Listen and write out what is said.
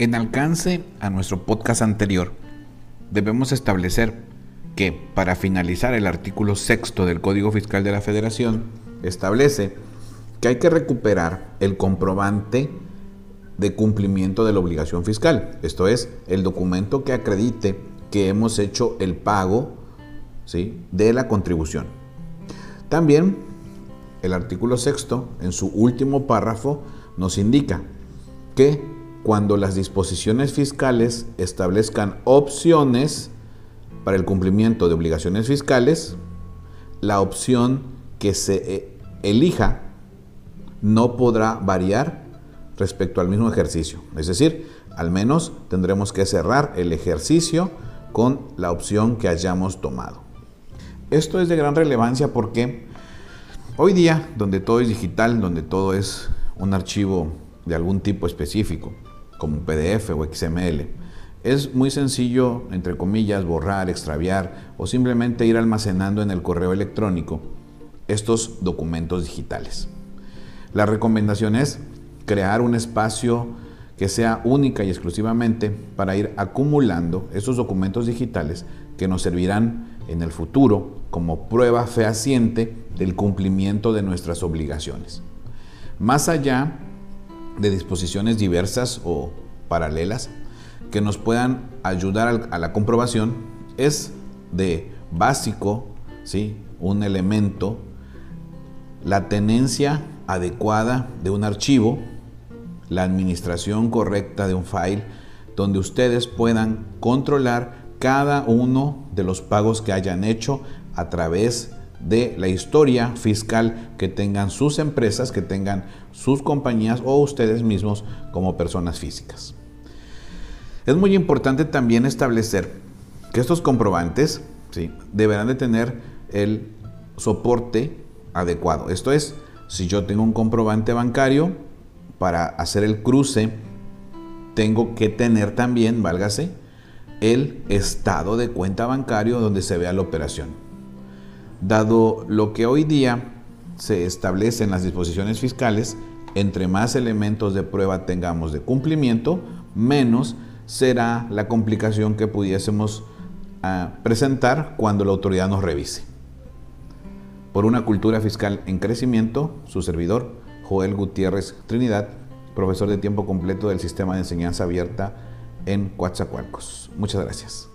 En alcance a nuestro podcast anterior, debemos establecer que para finalizar el artículo sexto del Código Fiscal de la Federación establece que hay que recuperar el comprobante de cumplimiento de la obligación fiscal, esto es, el documento que acredite que hemos hecho el pago de la contribución. También el artículo sexto, en su último párrafo, nos indica que cuando las disposiciones fiscales establezcan opciones para el cumplimiento de obligaciones fiscales, la opción que se eh, elija no podrá variar respecto al mismo ejercicio. Es decir, al menos tendremos que cerrar el ejercicio con la opción que hayamos tomado. Esto es de gran relevancia porque hoy día, donde todo es digital, donde todo es un archivo de algún tipo específico, como PDF o XML, es muy sencillo, entre comillas, borrar, extraviar o simplemente ir almacenando en el correo electrónico estos documentos digitales. La recomendación es crear un espacio que sea única y exclusivamente para ir acumulando esos documentos digitales que nos servirán en el futuro como prueba fehaciente del cumplimiento de nuestras obligaciones. Más allá de disposiciones diversas o paralelas que nos puedan ayudar a la comprobación, es de básico, ¿sí? un elemento, la tenencia adecuada de un archivo, la administración correcta de un file, donde ustedes puedan controlar cada uno de los pagos que hayan hecho a través de la historia fiscal que tengan sus empresas, que tengan sus compañías o ustedes mismos como personas físicas. Es muy importante también establecer que estos comprobantes ¿sí? deberán de tener el soporte adecuado. Esto es, si yo tengo un comprobante bancario, para hacer el cruce, tengo que tener también, válgase, el estado de cuenta bancario donde se vea la operación. Dado lo que hoy día se establece en las disposiciones fiscales, entre más elementos de prueba tengamos de cumplimiento, menos será la complicación que pudiésemos ah, presentar cuando la autoridad nos revise. Por una cultura fiscal en crecimiento, su servidor, Joel Gutiérrez Trinidad, profesor de tiempo completo del Sistema de Enseñanza Abierta en Coatzacoalcos. Muchas gracias.